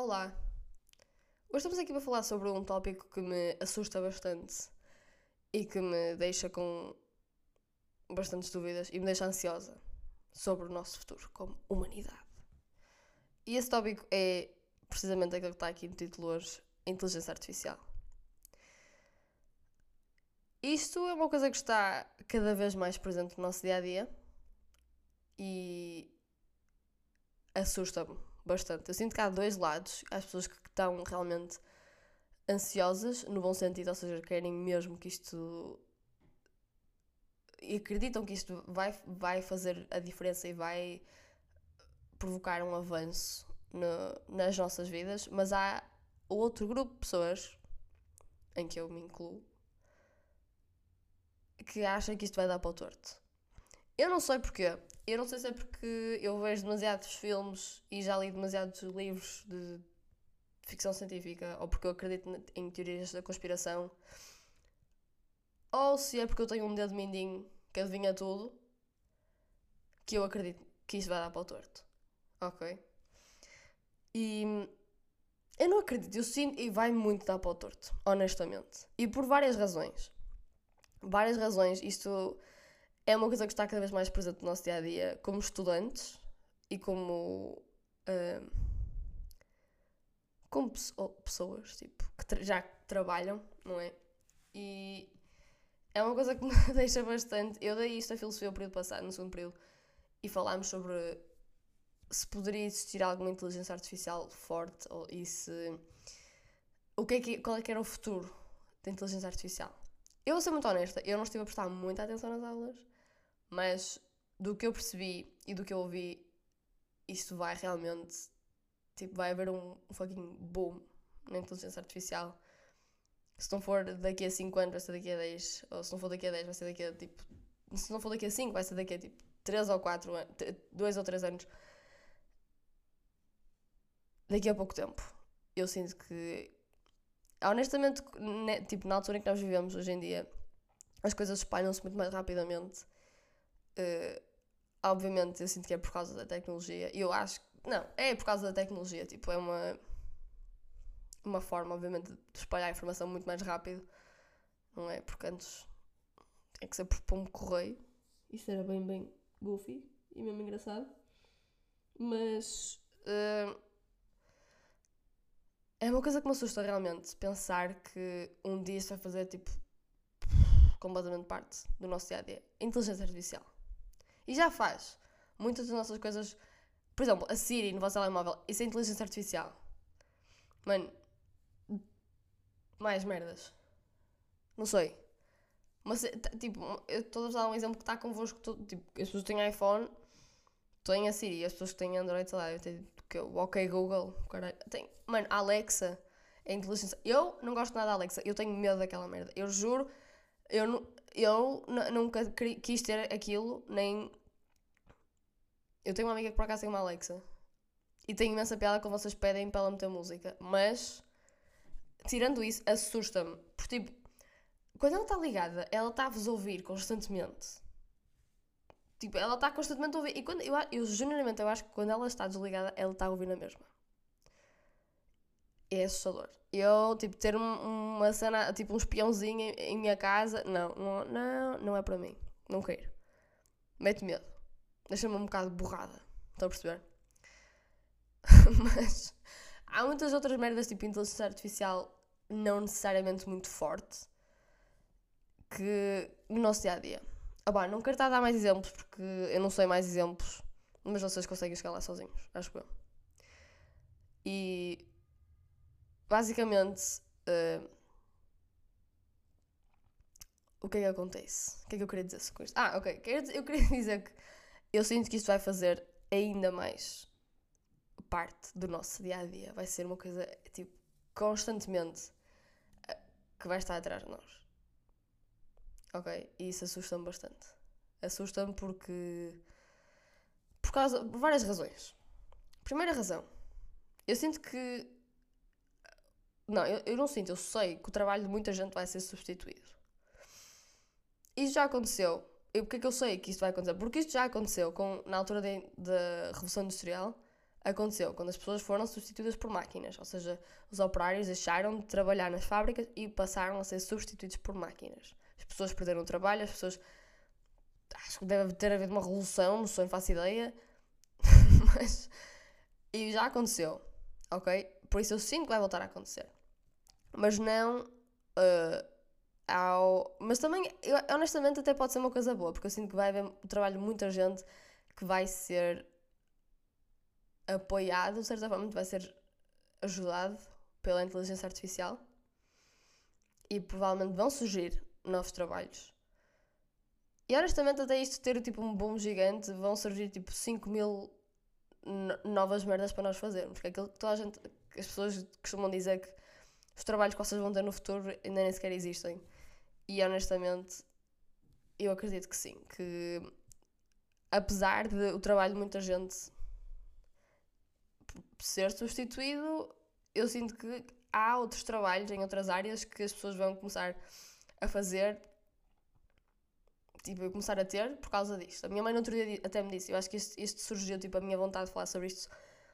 Olá! Hoje estamos aqui para falar sobre um tópico que me assusta bastante e que me deixa com bastantes dúvidas e me deixa ansiosa sobre o nosso futuro como humanidade. E esse tópico é precisamente aquele que está aqui no título hoje: inteligência artificial. Isto é uma coisa que está cada vez mais presente no nosso dia a dia e assusta-me bastante. Eu sinto que há dois lados. Há as pessoas que estão realmente ansiosas, no bom sentido, ou seja, querem mesmo que isto. e acreditam que isto vai, vai fazer a diferença e vai provocar um avanço no, nas nossas vidas, mas há outro grupo de pessoas, em que eu me incluo, que acha que isto vai dar para o torto. Eu não sei porquê. Eu não sei se é porque eu vejo demasiados filmes e já li demasiados livros de ficção científica, ou porque eu acredito em teorias da conspiração, ou se é porque eu tenho um dedo mindinho que adivinha tudo, que eu acredito que isto vai dar para o torto. Ok? E eu não acredito, eu sinto e vai muito dar para o torto, honestamente. E por várias razões. Várias razões. Isto é uma coisa que está cada vez mais presente no nosso dia a dia, como estudantes e como. Uh, como pessoas tipo, que já trabalham, não é? E é uma coisa que me deixa bastante. Eu dei isto a filosofia o período passado, no segundo período, e falámos sobre se poderia existir alguma inteligência artificial forte ou, e se. O que é que, qual é que era o futuro da inteligência artificial? Eu vou ser muito honesta, eu não estive a prestar muita atenção nas aulas, mas do que eu percebi e do que eu ouvi, isto vai realmente. Tipo, vai haver um, fucking boom na inteligência artificial. Se não for daqui a 5 anos, vai ser daqui a 10. Ou se não for daqui a 10, vai ser daqui a tipo. Se não for daqui a 5, vai ser daqui a tipo 3 ou 4 anos. 2 ou 3 anos. Daqui a pouco tempo. Eu sinto que. Honestamente, né, tipo, na altura em que nós vivemos hoje em dia, as coisas espalham-se muito mais rapidamente. Uh, obviamente, eu sinto que é por causa da tecnologia. E eu acho que. Não, é por causa da tecnologia. Tipo, é uma. Uma forma, obviamente, de espalhar a informação muito mais rápido. Não é? Porque antes. Tem que ser por pombo correio. Isso era bem, bem goofy e mesmo engraçado. Mas. Uh, é uma coisa que me assusta realmente. Pensar que um dia isso vai fazer tipo. completamente parte do nosso dia a dia. Inteligência artificial. E já faz. Muitas das nossas coisas. Por exemplo, a Siri no vosso telemóvel. Isso é inteligência artificial. Mano. Mais merdas. Não sei. Mas, tipo, eu estou a dar um exemplo que está convosco. Todo, tipo, as pessoas têm iPhone têm a Siri. As pessoas que têm Android, sei lá, eu tenho o OK Google. Caralho. Tem, mano, a Alexa é inteligência. Eu não gosto nada da Alexa. Eu tenho medo daquela merda. Eu juro. Eu, eu nunca quis ter aquilo, nem eu tenho uma amiga que por acaso tem uma Alexa. E tenho imensa piada quando vocês pedem para ela meter música. Mas, tirando isso, assusta-me. Porque, tipo, quando ela está ligada, ela está-vos a ouvir constantemente. Tipo, ela está constantemente a ouvir. E quando, eu, eu, genuinamente, eu acho que quando ela está desligada, ela está a ouvir na mesma. É assustador. Eu, tipo, ter um, uma cena, tipo, um espiãozinho em, em minha casa, não, não, não é para mim. Não quero. Mete medo deixa-me um bocado borrada. Estão a perceber? Mas há muitas outras merdas, tipo inteligência artificial, não necessariamente muito forte, que no nosso dia a dia. Ah, bah, não quero estar a dar mais exemplos porque eu não sei mais exemplos, mas vocês conseguem chegar lá sozinhos, acho que eu. E basicamente. Uh, o que é que acontece? O que é que eu queria dizer com isto? Ah, ok. Eu queria dizer que eu sinto que isto vai fazer ainda mais parte do nosso dia a dia. Vai ser uma coisa, tipo, constantemente eh, que vai estar atrás de nós. Ok? E isso assusta-me bastante. Assusta-me porque. Por causa. Por várias razões. Primeira razão. Eu sinto que. Não, eu, eu não sinto, eu sei que o trabalho de muita gente vai ser substituído. Isso já aconteceu e porquê é que eu sei que isto vai acontecer? Porque isto já aconteceu com, na altura da Revolução Industrial. aconteceu quando as pessoas foram substituídas por máquinas, ou seja, os operários deixaram de trabalhar nas fábricas e passaram a ser substituídos por máquinas. As pessoas perderam o trabalho, as pessoas. Acho que deve ter havido uma revolução, não sei, não faço ideia. Mas. E já aconteceu, ok? Por isso eu sinto que vai voltar a acontecer. Mas não. Uh, ao... Mas também, honestamente, até pode ser uma coisa boa, porque eu sinto que vai haver o trabalho de muita gente que vai ser apoiado, de certa forma, vai ser ajudado pela inteligência artificial e provavelmente vão surgir novos trabalhos. E honestamente, até isto ter tipo um boom gigante, vão surgir tipo 5 mil novas merdas para nós fazermos. Porque aquilo que toda a gente, as pessoas costumam dizer que os trabalhos que vocês vão ter no futuro ainda nem sequer existem. E honestamente, eu acredito que sim. Que apesar de o trabalho de muita gente ser substituído, eu sinto que há outros trabalhos em outras áreas que as pessoas vão começar a fazer, tipo, começar a ter por causa disto. A minha mãe no outro dia até me disse, eu acho que isto, isto surgiu, tipo, a minha vontade de falar sobre isto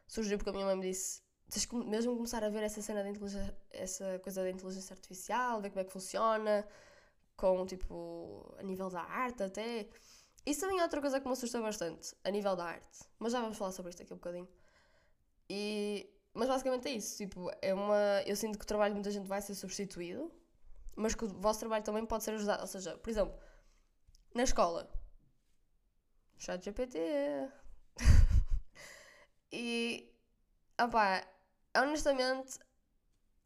surgiu porque a minha mãe me disse tens que mesmo começar a ver essa cena de inteligência, essa coisa da inteligência artificial, ver como é que funciona, com, tipo, a nível da arte até. Isso também é outra coisa que me assusta bastante, a nível da arte. Mas já vamos falar sobre isto aqui um bocadinho. E, mas basicamente é isso. Tipo, é uma, eu sinto que o trabalho de muita gente vai ser substituído, mas que o vosso trabalho também pode ser ajudado. Ou seja, por exemplo, na escola, chat GPT. e, opá, honestamente,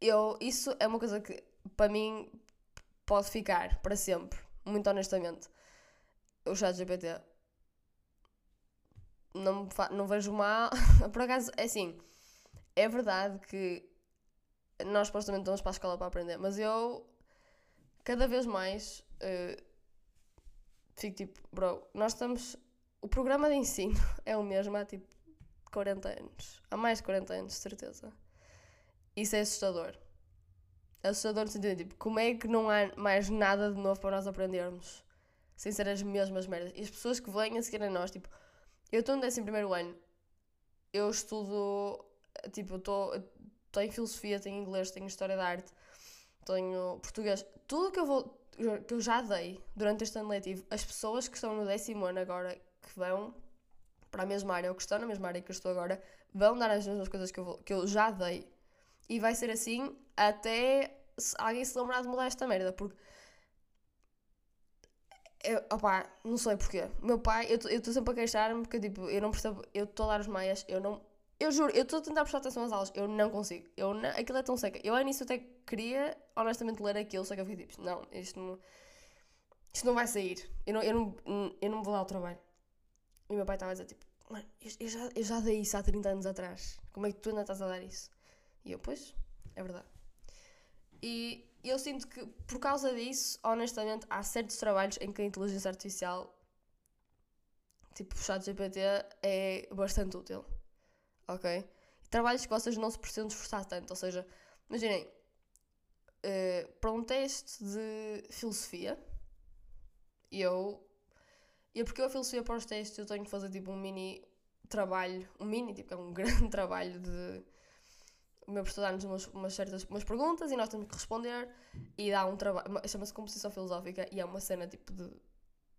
eu, isso é uma coisa que para mim pode ficar para sempre. Muito honestamente. O chat GPT não, não vejo mal. Por acaso, é assim, é verdade que nós supostamente estamos para a escola para aprender, mas eu cada vez mais uh, fico tipo, bro, nós estamos. O programa de ensino é o mesmo há tipo 40 anos. Há mais de 40 anos, de certeza. Isso é assustador. Assustador no sentido de tipo, como é que não há mais nada de novo para nós aprendermos? Sem ser as mesmas merdas. E as pessoas que vêm a seguir a nós, tipo, eu estou no 11 primeiro ano. Eu estudo, tipo, estou em filosofia, tenho inglês, tenho história da arte, tenho português. Tudo que eu vou que eu já dei durante este ano letivo, as pessoas que estão no décimo ano agora, que vão para a mesma área, ou que estão na mesma área que eu estou agora, vão dar as mesmas coisas que eu, vou, que eu já dei. E vai ser assim até alguém se lembrar de mudar esta merda, porque eu, opá, não sei porquê. Meu pai, eu estou sempre a queixar-me porque tipo, eu não percebo, eu estou a dar os maias, eu não. Eu juro, eu estou a tentar prestar atenção às aulas, eu não consigo. Eu não, aquilo é tão seca. Eu ao início até queria, honestamente, ler aquilo, só que eu fiquei tipo, não, isto não. Isto não vai sair. Eu não, eu não, eu não vou dar o trabalho. E meu pai estava a dizer tipo, mano, eu, eu, já, eu já dei isso há 30 anos atrás. Como é que tu ainda estás a dar isso? E eu, pois, é verdade. E eu sinto que, por causa disso, honestamente, há certos trabalhos em que a inteligência artificial, tipo o chat GPT, é bastante útil. Ok? Trabalhos que vocês não se precisam esforçar tanto. Ou seja, imaginem, uh, para um teste de filosofia, eu. Eu, porque eu a filosofia para os testes, eu tenho que fazer tipo um mini trabalho, um mini, tipo, é um grande trabalho de o meu professor dá-nos umas, umas, certas umas perguntas e nós temos que responder e dá um trabalho, chama-se composição filosófica e é uma cena tipo de,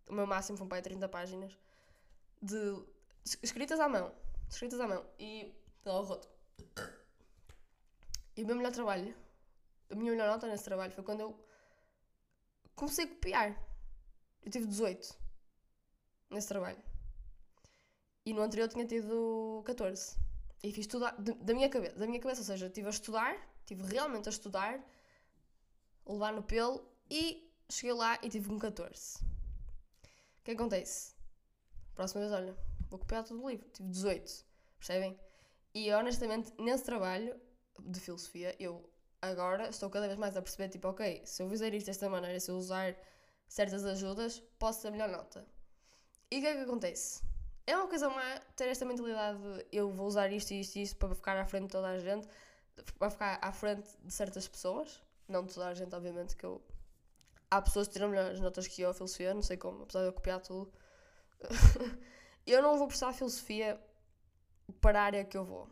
o meu máximo foi para 30 páginas de, escritas à mão, escritas à mão e lá o roto. E o meu melhor trabalho, a minha melhor nota nesse trabalho foi quando eu comecei a copiar. Eu tive 18 nesse trabalho. E no anterior eu tinha tido 14. E fiz tudo da minha cabeça, da minha cabeça, ou seja, estive a estudar, estive realmente a estudar, levar no pelo e cheguei lá e tive um 14. O que acontece? Próxima vez, olha, vou copiar todo o livro, tive 18, percebem? E honestamente, nesse trabalho de filosofia, eu agora estou cada vez mais a perceber, tipo, ok, se eu fizer isto desta maneira, se eu usar certas ajudas, posso ter melhor nota. E o que é que acontece? É uma coisa má ter esta mentalidade de eu vou usar isto e isto e isto para ficar à frente de toda a gente, para ficar à frente de certas pessoas, não de toda a gente, obviamente, que eu. Há pessoas que tiram melhores notas que eu a filosofia, não sei como, apesar de eu copiar tudo. eu não vou prestar filosofia para a área que eu vou.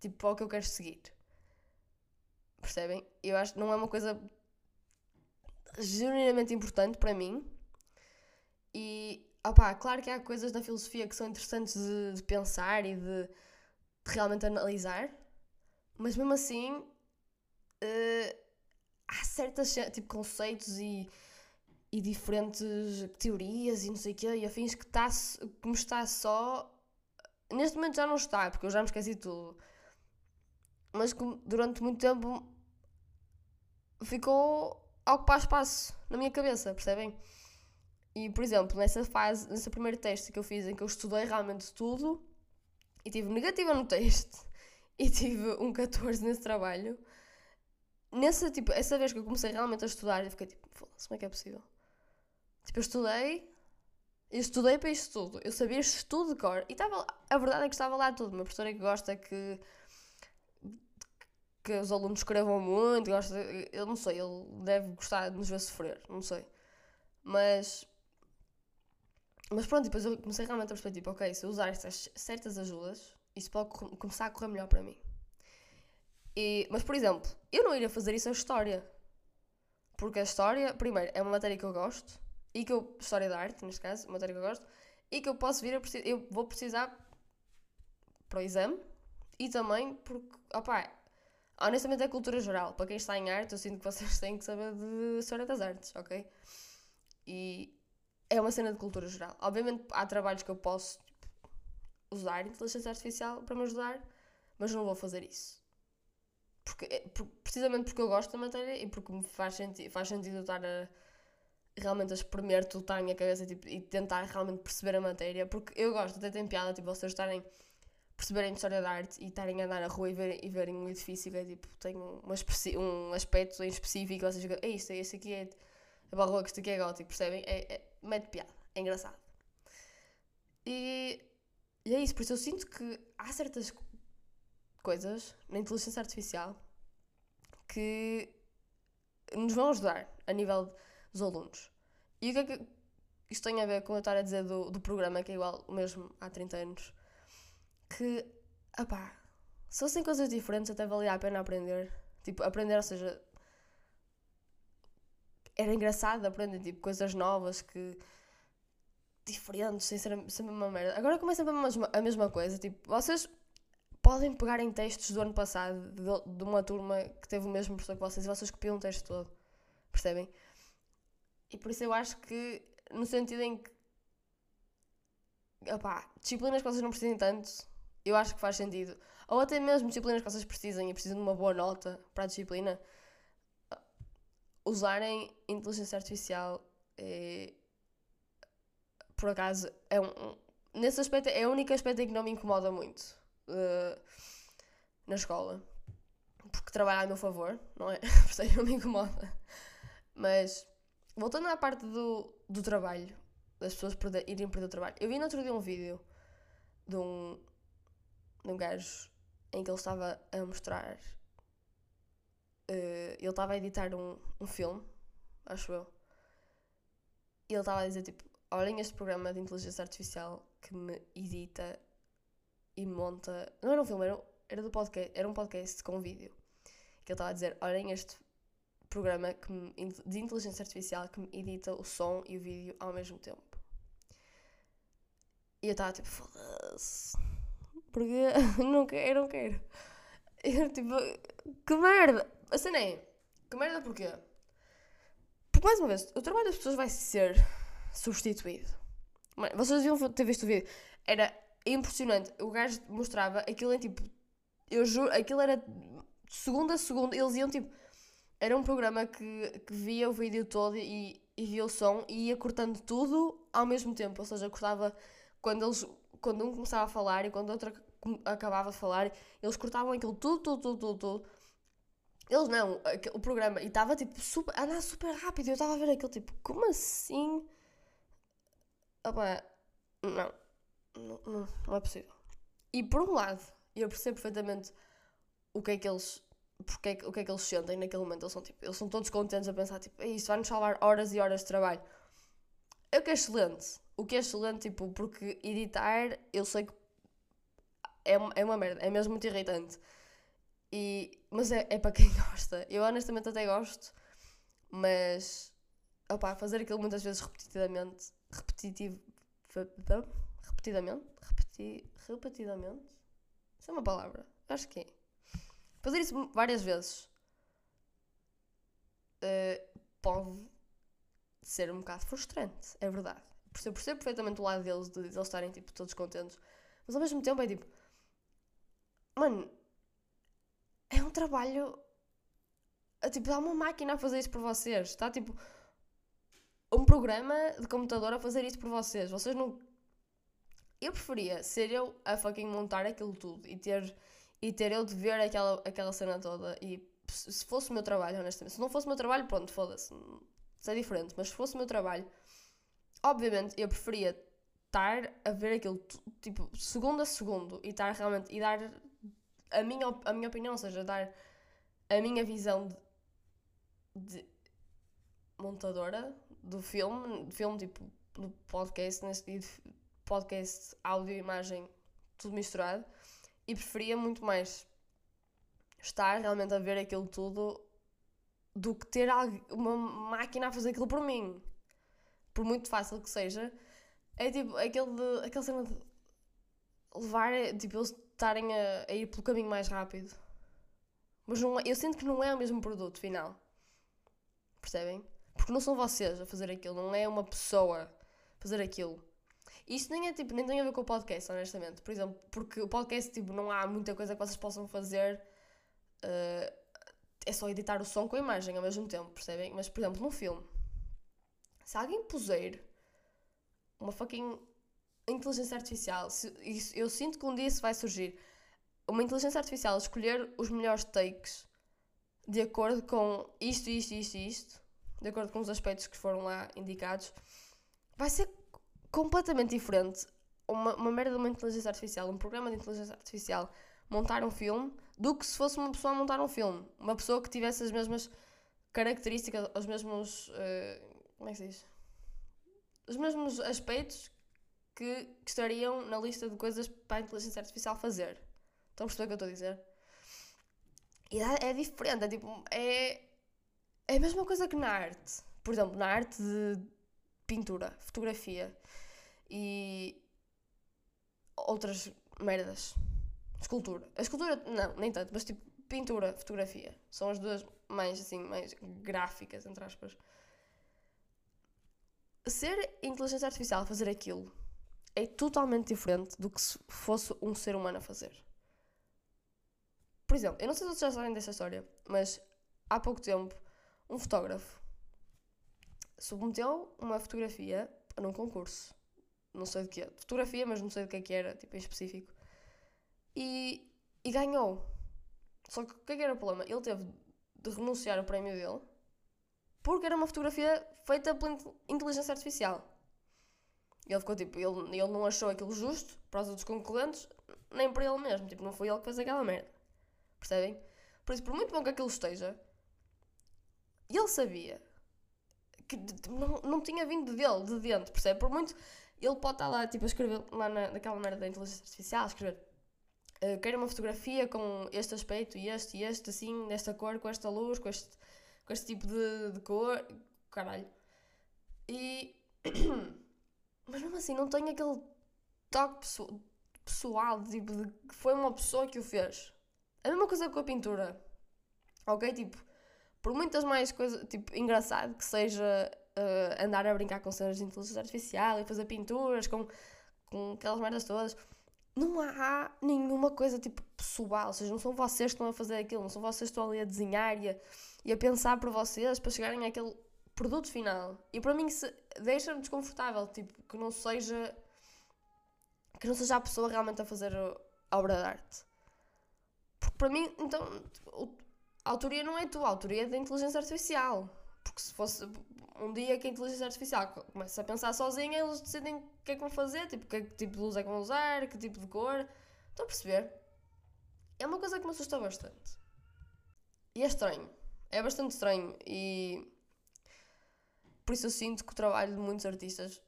Tipo, para o que eu quero seguir. Percebem? Eu acho que não é uma coisa genuinamente importante para mim. E, opá, claro que há coisas na filosofia que são interessantes de, de pensar e de, de, realmente analisar, mas mesmo assim uh, há certas tipo, conceitos e, e diferentes teorias e não sei o quê, e afins que, tá, que me está só. Neste momento já não está, porque eu já me esqueci tudo. Mas durante muito tempo ficou a ocupar espaço na minha cabeça, percebem? E, por exemplo, nessa fase, nesse primeiro teste que eu fiz, em que eu estudei realmente tudo, e tive negativa no teste, e tive um 14 nesse trabalho, nessa, tipo, essa vez que eu comecei realmente a estudar, eu fiquei tipo, como é que é possível? Tipo, eu estudei, eu estudei para isto tudo, eu sabia isto tudo de cor, e estava, a verdade é que estava lá tudo, uma professora que gosta que que os alunos escrevam muito, gosta, eu não sei, ele deve gostar de nos ver sofrer, não sei. Mas. Mas pronto, depois eu comecei realmente a perceber, tipo, ok, se eu usar estas certas ajudas, isso pode começar a correr melhor para mim. E, mas, por exemplo, eu não iria fazer isso a história. Porque a história, primeiro, é uma matéria que eu gosto, e que eu. História da arte, neste caso, uma matéria que eu gosto, e que eu posso vir a precisar. Eu vou precisar para o exame, e também porque, opá, Honestamente é cultura geral. Para quem está em arte, eu sinto que vocês têm que saber de história das artes, ok? E é uma cena de cultura geral. Obviamente há trabalhos que eu posso tipo, usar inteligência artificial para me ajudar, mas não vou fazer isso. Porque, é, precisamente porque eu gosto da matéria e porque me faz, senti faz sentido estar a realmente a espremer tudo está na minha cabeça tipo, e tentar realmente perceber a matéria. Porque eu gosto, até tem piada, tipo, vocês estarem perceberem história da arte e estarem a andar na rua e, e verem um edifício que é tipo, tem uma um aspecto em específico vocês ficam, é isto, é este aqui é a barroa que isto aqui é gótico, percebem? É, é, mete piada, é engraçado. E, e é isso, por isso eu sinto que há certas coisas na inteligência artificial que nos vão ajudar a nível dos alunos. E o que é que isto tem a ver com eu estar a dizer do, do programa, que é igual o mesmo há 30 anos? que, opá, se fossem coisas diferentes até valia a pena aprender. Tipo, aprender, ou seja, era engraçado aprender, tipo, coisas novas que diferentes, sem ser sempre uma merda. Agora começa a mesma, a mesma coisa, tipo, vocês podem pegar em textos do ano passado de, de uma turma que teve o mesmo professor que vocês e vocês copiam o texto todo, percebem? E por isso eu acho que, no sentido em que, opá, disciplinas que vocês não precisem tanto, eu acho que faz sentido. Ou até mesmo disciplinas que vocês precisem e precisam de uma boa nota para a disciplina, usarem inteligência artificial é, por acaso é um, nesse aspecto é o único aspecto em que não me incomoda muito uh, na escola porque trabalha a meu favor não é? portanto não me incomoda mas voltando à parte do, do trabalho das pessoas perder, irem perder o trabalho eu vi no outro dia um vídeo de um, de um gajo em que ele estava a mostrar. Uh, ele estava a editar um, um filme, acho eu. E ele estava a dizer tipo: olhem este programa de inteligência artificial que me edita e monta. Não era um filme, era, era, do podcast, era um podcast com vídeo. Que ele estava a dizer: olhem este programa que me, de inteligência artificial que me edita o som e o vídeo ao mesmo tempo. E eu estava tipo: foda-se porque não quero, não quero. Eu, tipo, que merda! A cena é, que merda porquê? Porque, mais uma vez, o trabalho das pessoas vai ser substituído. Vocês deviam ter visto o vídeo. Era impressionante. O gajo mostrava aquilo em tipo. Eu juro, aquilo era segundo a segundo. Eles iam tipo. Era um programa que, que via o vídeo todo e, e via o som e ia cortando tudo ao mesmo tempo. Ou seja, cortava quando eles quando um começava a falar e quando outro acabava de falar, eles cortavam aquilo tudo, tudo, tudo, tudo, tudo. Eles não, o programa, e estava tipo super, andar super rápido. Eu estava a ver aquilo tipo, como assim? Opa, não, não, não, é possível. E por um lado, eu percebo perfeitamente o que é que eles porque o que é que eles sentem naquele momento. Eles são, tipo, eles são todos contentes a pensar, tipo, isso vai nos salvar horas e horas de trabalho. É o que é excelente o que é excelente, tipo, porque editar, eu sei que é, é uma merda, é mesmo muito irritante. E, mas é, é para quem gosta. Eu honestamente até gosto, mas opá, fazer aquilo muitas vezes repetidamente, repetitivo, repetidamente, repeti, repetidamente, isso é uma palavra, acho que é. Fazer isso várias vezes uh, pode ser um bocado frustrante, é verdade. Percebo, percebo perfeitamente o lado deles, de, eles estarem tipo, todos contentes, mas ao mesmo tempo é tipo, mano, trabalho. Tipo, há uma máquina a fazer isso por vocês. Está tipo. Um programa de computador a fazer isso por vocês. Vocês não. Eu preferia ser eu a fucking montar aquilo tudo e ter, e ter eu de ver aquela, aquela cena toda. E se fosse o meu trabalho, honestamente. Se não fosse o meu trabalho, pronto, foda-se. Isso é diferente. Mas se fosse o meu trabalho, obviamente eu preferia estar a ver aquilo tipo segundo a segundo e estar realmente e dar a minha, a minha opinião, ou seja, dar a minha visão de, de montadora do filme, filme tipo do podcast, neste podcast, áudio, imagem, tudo misturado, e preferia muito mais estar realmente a ver aquilo tudo do que ter uma máquina a fazer aquilo por mim. Por muito fácil que seja, é tipo aquele de, aquele cena de levar, tipo, eles estarem a, a, ir pelo caminho mais rápido. Mas não, é, eu sinto que não é o mesmo produto final. Percebem? Porque não são vocês a fazer aquilo, não é uma pessoa a fazer aquilo. Isto nem é tipo, nem tem a ver com o podcast, honestamente. Por exemplo, porque o podcast, tipo, não há muita coisa que vocês possam fazer. Uh, é só editar o som com a imagem ao mesmo tempo, percebem? Mas, por exemplo, num filme, se alguém puser uma fucking inteligência artificial, se, isso, eu sinto que um dia isso vai surgir. Uma inteligência artificial escolher os melhores takes de acordo com isto, isto, isto e isto, de acordo com os aspectos que foram lá indicados, vai ser completamente diferente. Uma, uma merda de uma inteligência artificial, um programa de inteligência artificial, montar um filme, do que se fosse uma pessoa a montar um filme. Uma pessoa que tivesse as mesmas características, os mesmos. Uh, como é que se diz? Os mesmos aspectos que, estariam na lista de coisas para a inteligência artificial fazer. Estão a perceber o que eu estou a dizer? E é, é diferente, é tipo. É, é a mesma coisa que na arte. Por exemplo, na arte de pintura, fotografia e outras merdas. Escultura. A escultura, não, nem tanto, mas tipo pintura, fotografia. São as duas mais assim, mais gráficas, entre aspas. Ser inteligência artificial fazer aquilo é totalmente diferente do que se fosse um ser humano a fazer. Por exemplo, eu não sei se vocês já sabem desta história, mas há pouco tempo, um fotógrafo submeteu uma fotografia num concurso. Não sei de que Fotografia, mas não sei de que é que era, tipo, em específico. E, e ganhou. Só que o que é que era o problema? Ele teve de renunciar ao prémio dele porque era uma fotografia feita pela inteligência artificial. Ele ficou tipo, ele, ele não achou aquilo justo para os outros concorrentes, nem para ele mesmo. Tipo, não foi ele que fez aquela merda. Percebem? Por isso, por muito bom que aquilo esteja, ele sabia que não, não tinha vindo dele, de dentro, percebe? Por muito. Ele pode estar lá, tipo, a escrever lá na, naquela merda da inteligência artificial, a escrever. Uh, quero uma fotografia com este aspecto e este e este, assim, desta cor, com esta luz, com este, com este tipo de, de cor. Caralho. E. Mas mesmo assim, não tem aquele toque pessoal, tipo, de que foi uma pessoa que o fez. A mesma coisa com a pintura. Ok? Tipo, por muitas mais coisas, tipo, engraçado que seja uh, andar a brincar com cenas de inteligência artificial e fazer pinturas com, com aquelas merdas todas, não há nenhuma coisa, tipo, pessoal. Ou seja, não são vocês que estão a fazer aquilo, não são vocês que estão ali a desenhar e a, e a pensar por vocês para chegarem àquele produto final. E para mim deixa-me desconfortável, tipo, que não seja que não seja a pessoa realmente a fazer a obra de arte. Porque para mim, então, a autoria não é tua, a autoria é da inteligência artificial. Porque se fosse um dia que a inteligência artificial começa a pensar sozinha, eles decidem o que é que vão fazer, tipo, que tipo de luz é que vão usar, que tipo de cor. Estão a perceber? É uma coisa que me assusta bastante. E é estranho. É bastante estranho. E por isso eu sinto que o trabalho de muitos artistas,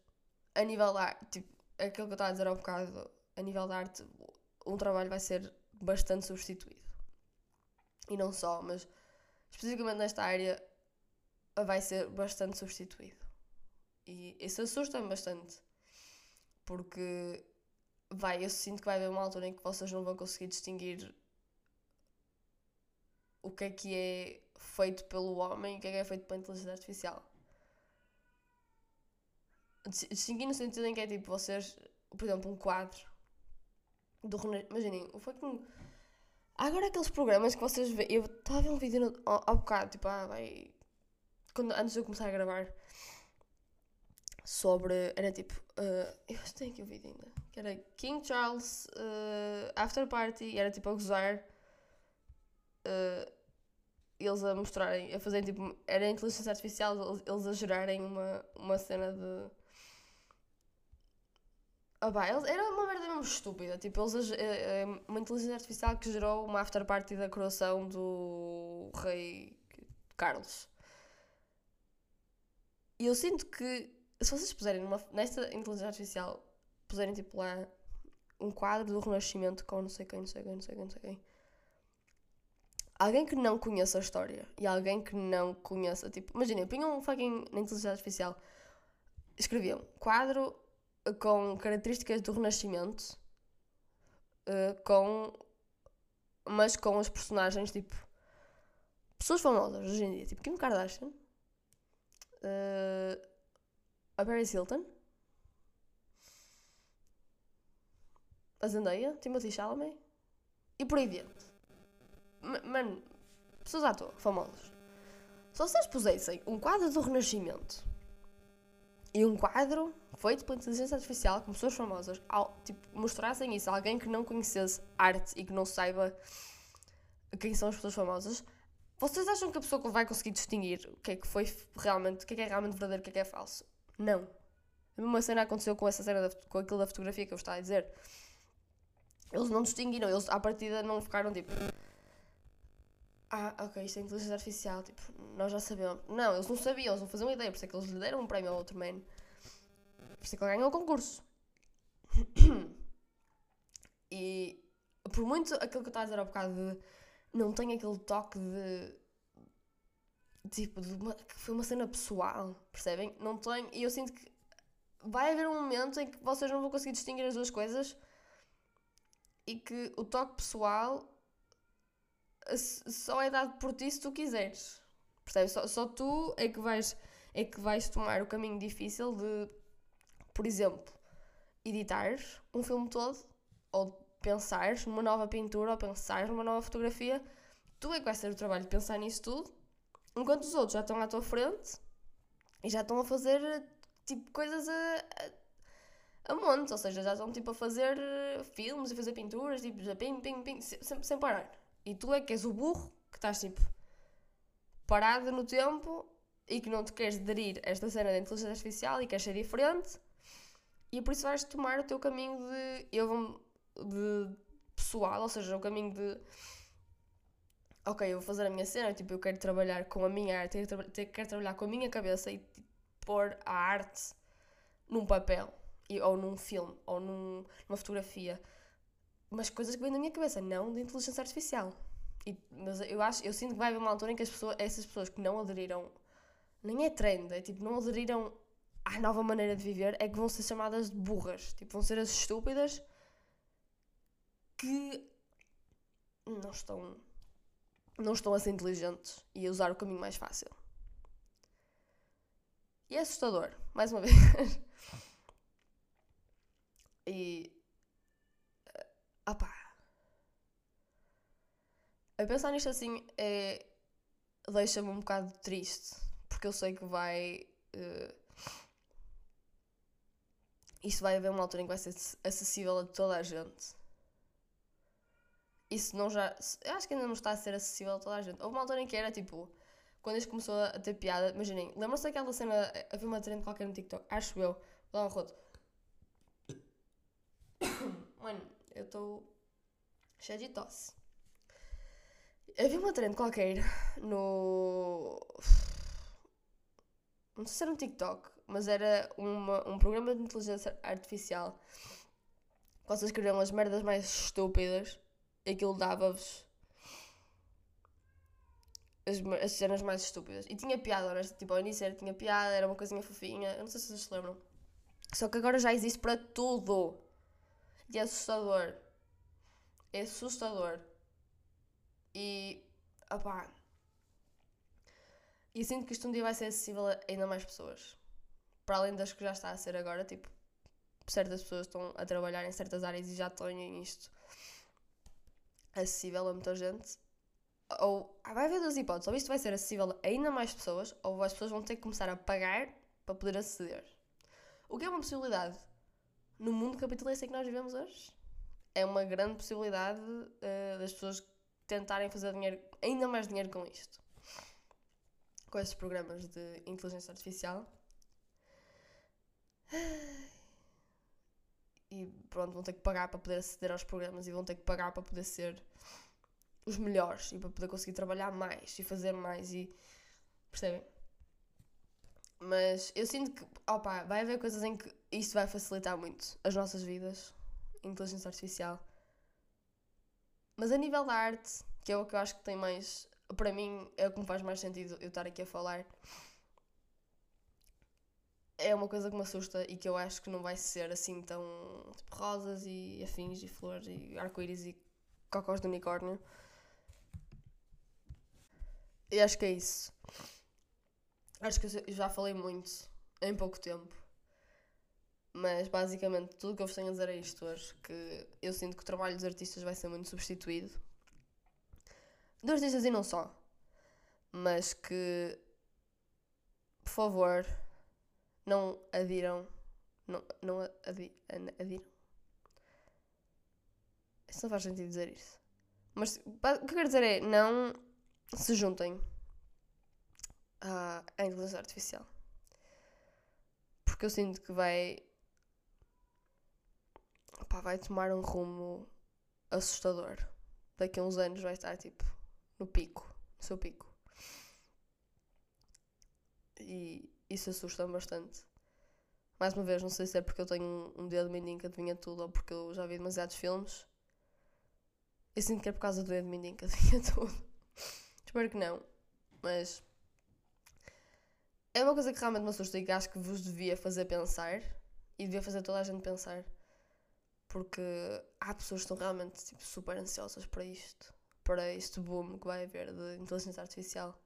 a nível da arte, tipo, aquilo que eu estava a dizer há um bocado, a nível da arte, um trabalho vai ser bastante substituído. E não só, mas especificamente nesta área vai ser bastante substituído. E isso assusta-me bastante. Porque vai, eu sinto que vai haver uma altura em que vocês não vão conseguir distinguir o que é que é feito pelo homem e o que é que é feito pela inteligência artificial. Distinguir no sentido em que é tipo, vocês, por exemplo, um quadro do Imaginem, o fucking. Há agora aqueles programas que vocês veem. Eu estava a ver um vídeo no, ao, ao bocado, tipo, ah, vai. Quando, antes de eu começar a gravar, sobre. Era tipo. Uh, eu tenho aqui o vídeo ainda. Que era King Charles uh, After Party. E era tipo a gozar. Uh, eles a mostrarem, a fazerem tipo. Era inteligência artificial, eles, a gerarem uma, uma cena de. Ah, pá, era uma merda mesmo estúpida. Tipo, eles, uma inteligência artificial que gerou uma after party da coroação do rei Carlos. E eu sinto que se vocês puserem numa, nesta inteligência artificial, puserem tipo lá um quadro do Renascimento com não sei quem, não sei quem, não sei quem, não sei quem. Alguém que não conheça a história e alguém que não conheça, tipo, imaginem, punham um fucking na inteligência artificial, escreviam quadro com características do Renascimento, uh, com, mas com os personagens tipo pessoas famosas hoje em dia, tipo Kim Kardashian. Uh, a Paris Hilton, a Zendaya, Timothy Chalamet e por aí diante. Mano, pessoas à toa, famosos. Se vocês pusessem um quadro do Renascimento e um quadro feito pela inteligência artificial com pessoas famosas, ao, tipo, mostrassem isso a alguém que não conhecesse arte e que não saiba quem são as pessoas famosas, vocês acham que a pessoa vai conseguir distinguir o que é que foi realmente, o que é que é realmente verdadeiro o que é que é falso? Não. A mesma cena aconteceu com essa cena, da, com aquilo da fotografia que eu estava a dizer. Eles não distinguiram, eles à partida não ficaram tipo. Ah, ok, isto é inteligência artificial, tipo, nós já sabemos. Não, eles não sabiam, eles não faziam ideia, por isso é que eles lhe deram um prémio ao outro man. Por isso é que ele ganhou o concurso. e por muito aquilo que eu estava a dizer há bocado de não tem aquele toque de tipo, de uma, que foi uma cena pessoal, percebem? Não tem. E eu sinto que vai haver um momento em que vocês não vão conseguir distinguir as duas coisas e que o toque pessoal só é dado por ti se tu quiseres. Percebes? Só, só tu é que vais é que vais tomar o caminho difícil de, por exemplo, editar um filme todo ou pensares numa nova pintura ou pensares numa nova fotografia. Tu é que vais ter o trabalho de pensar nisso tudo Enquanto os outros já estão à tua frente e já estão a fazer tipo coisas a, a, a monte, ou seja, já estão tipo a fazer filmes, a fazer pinturas, tipo, pim, pim, pim, sem, sem parar. E tu é que és o burro que estás tipo parado no tempo e que não te queres aderir a esta cena da inteligência artificial e queres ser diferente e por isso vais tomar o teu caminho de eu vou de pessoal, ou seja, o caminho de ok, eu vou fazer a minha cena, tipo, eu quero trabalhar com a minha arte, quero, tra quero trabalhar com a minha cabeça e tipo, pôr a arte num papel, e, ou num filme, ou num, numa fotografia. Mas coisas que vêm da minha cabeça, não de inteligência artificial. E, mas eu acho, eu sinto que vai haver uma altura em que as pessoas, essas pessoas que não aderiram, nem é trend, é tipo, não aderiram à nova maneira de viver, é que vão ser chamadas de burras. Tipo, vão ser as estúpidas que não estão não estão a ser inteligentes e a usar o caminho mais fácil. E é assustador, mais uma vez. e. Ah pá. A pensar nisto assim é. deixa-me um bocado triste. Porque eu sei que vai. Uh, isto vai haver uma altura em que vai ser acessível a toda a gente isso não já. Acho que ainda não está a ser acessível a toda a gente. Houve uma altura em que era tipo. Quando isto começou a ter piada, imaginem, lembram-se daquela cena. Havia uma trend qualquer no TikTok, acho eu. Dar um rodo. Mano, eu estou. cheio de tosse. Havia uma trend qualquer no. Não sei se era no TikTok, mas era uma, um programa de inteligência artificial vocês escreviam as merdas mais estúpidas, aquilo dava-vos as, as cenas mais estúpidas. E tinha piada, honesto, tipo, ao início era, tinha piada, era uma coisinha fofinha, eu não sei se vocês se lembram. Só que agora já existe para tudo. É assustador. É assustador. E, opá, e sinto que isto um dia vai ser acessível a ainda mais pessoas. Para além das que já está a ser agora, tipo, certas pessoas estão a trabalhar em certas áreas e já têm isto acessível a muita gente ou ah, vai haver duas hipóteses, ou isto vai ser acessível a ainda mais pessoas, ou as pessoas vão ter que começar a pagar para poder aceder. O que é uma possibilidade no mundo capitalista que nós vivemos hoje? É uma grande possibilidade uh, das pessoas tentarem fazer dinheiro, ainda mais dinheiro com isto. Com estes programas de inteligência artificial. E pronto, vão ter que pagar para poder aceder aos programas e vão ter que pagar para poder ser os melhores e para poder conseguir trabalhar mais e fazer mais e percebem? Mas eu sinto que opa, vai haver coisas em que isto vai facilitar muito as nossas vidas, inteligência artificial. Mas a nível da arte, que é o que eu acho que tem mais. Para mim, é o que me faz mais sentido eu estar aqui a falar. É uma coisa que me assusta e que eu acho que não vai ser assim tão. Tipo, rosas e afins e flores e arco-íris e cocós de unicórnio. E acho que é isso. Acho que eu já falei muito em pouco tempo. Mas basicamente tudo que eu vos tenho a dizer é isto hoje: que eu sinto que o trabalho dos artistas vai ser muito substituído. Dos artistas e não só. Mas que, por favor, não adiram. Não, não adi, adiram. Isso não faz sentido dizer isso. Mas o que eu quero dizer é: não se juntem à, à inteligência artificial. Porque eu sinto que vai. Vai tomar um rumo assustador. Daqui a uns anos vai estar tipo no pico, no seu pico. E isso assusta-me bastante. Mais uma vez, não sei se é porque eu tenho um dedo mindinho que adivinha tudo ou porque eu já vi demasiados filmes. Eu sinto que é por causa do dedo mindinho que adivinha tudo. Espero que não. Mas é uma coisa que realmente me assusta e que acho que vos devia fazer pensar e devia fazer toda a gente pensar. Porque há pessoas que estão realmente tipo, super ansiosas para isto, para este boom que vai haver de inteligência artificial.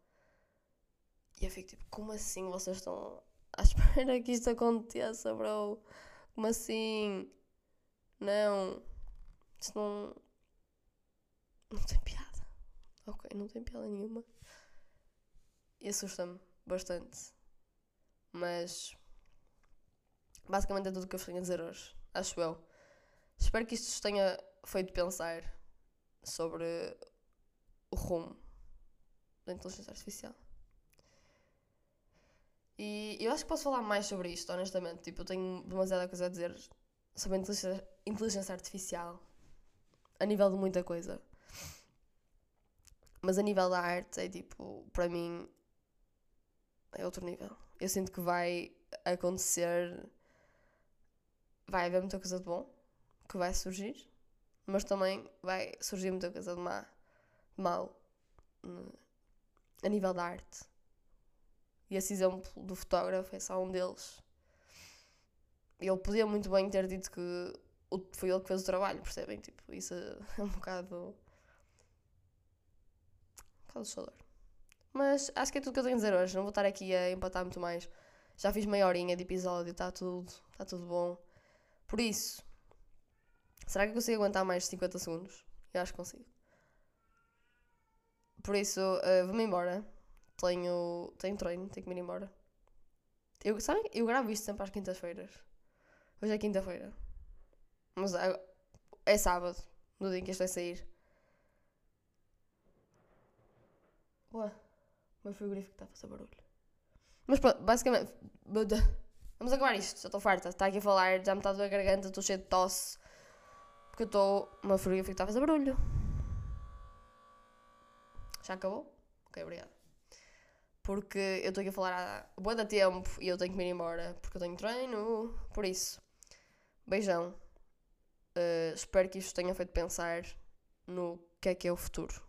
E eu fico tipo, como assim vocês estão à espera que isto aconteça, bro? Como assim? Não. Isto não. Não tem piada. Ok, não tem piada nenhuma. E assusta-me bastante. Mas. Basicamente é tudo o que eu tenho a dizer hoje. Acho eu. Espero que isto vos tenha feito pensar sobre o rumo da inteligência artificial. E eu acho que posso falar mais sobre isto, honestamente. Tipo, eu tenho demasiada coisa a dizer sobre a inteligência artificial a nível de muita coisa. Mas a nível da arte é tipo, para mim, é outro nível. Eu sinto que vai acontecer. Vai haver muita coisa de bom que vai surgir, mas também vai surgir muita coisa de má, de mau, a nível da arte. E esse exemplo do fotógrafo é só um deles. Ele podia muito bem ter dito que foi ele que fez o trabalho, percebem? Tipo, isso é um bocado bocado assustador. Mas acho que é tudo que eu tenho a dizer hoje. Não vou estar aqui a empatar muito mais. Já fiz meia horinha de episódio, está tudo, está tudo bom. Por isso, será que eu consigo aguentar mais de 50 segundos? Eu acho que consigo. Por isso, uh, vou-me embora. Tenho, tenho treino, tenho que me ir embora. Eu, sabem? Eu gravo isto sempre às quintas-feiras. Hoje é quinta-feira. Mas é, é sábado, no dia em que isto vai sair. Ué, meu frigorífico está a fazer barulho. Mas pronto, basicamente. Vamos acabar isto, já estou farta. Está aqui a falar, já me está a garganta, estou cheio de tosse. Porque eu estou. O meu frigorífico está a fazer barulho. Já acabou? Ok, obrigada. Porque eu estou aqui a falar há boa da tempo e eu tenho que me ir embora porque eu tenho treino. Por isso, beijão. Uh, espero que isto tenha feito pensar no que é que é o futuro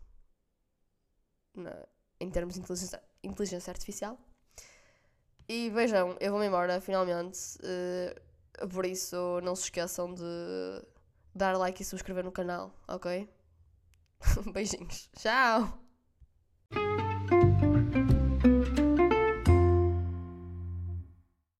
em termos de inteligência, inteligência artificial. E vejam, eu vou-me embora finalmente. Uh, por isso, não se esqueçam de dar like e subscrever no canal, ok? Beijinhos. Tchau!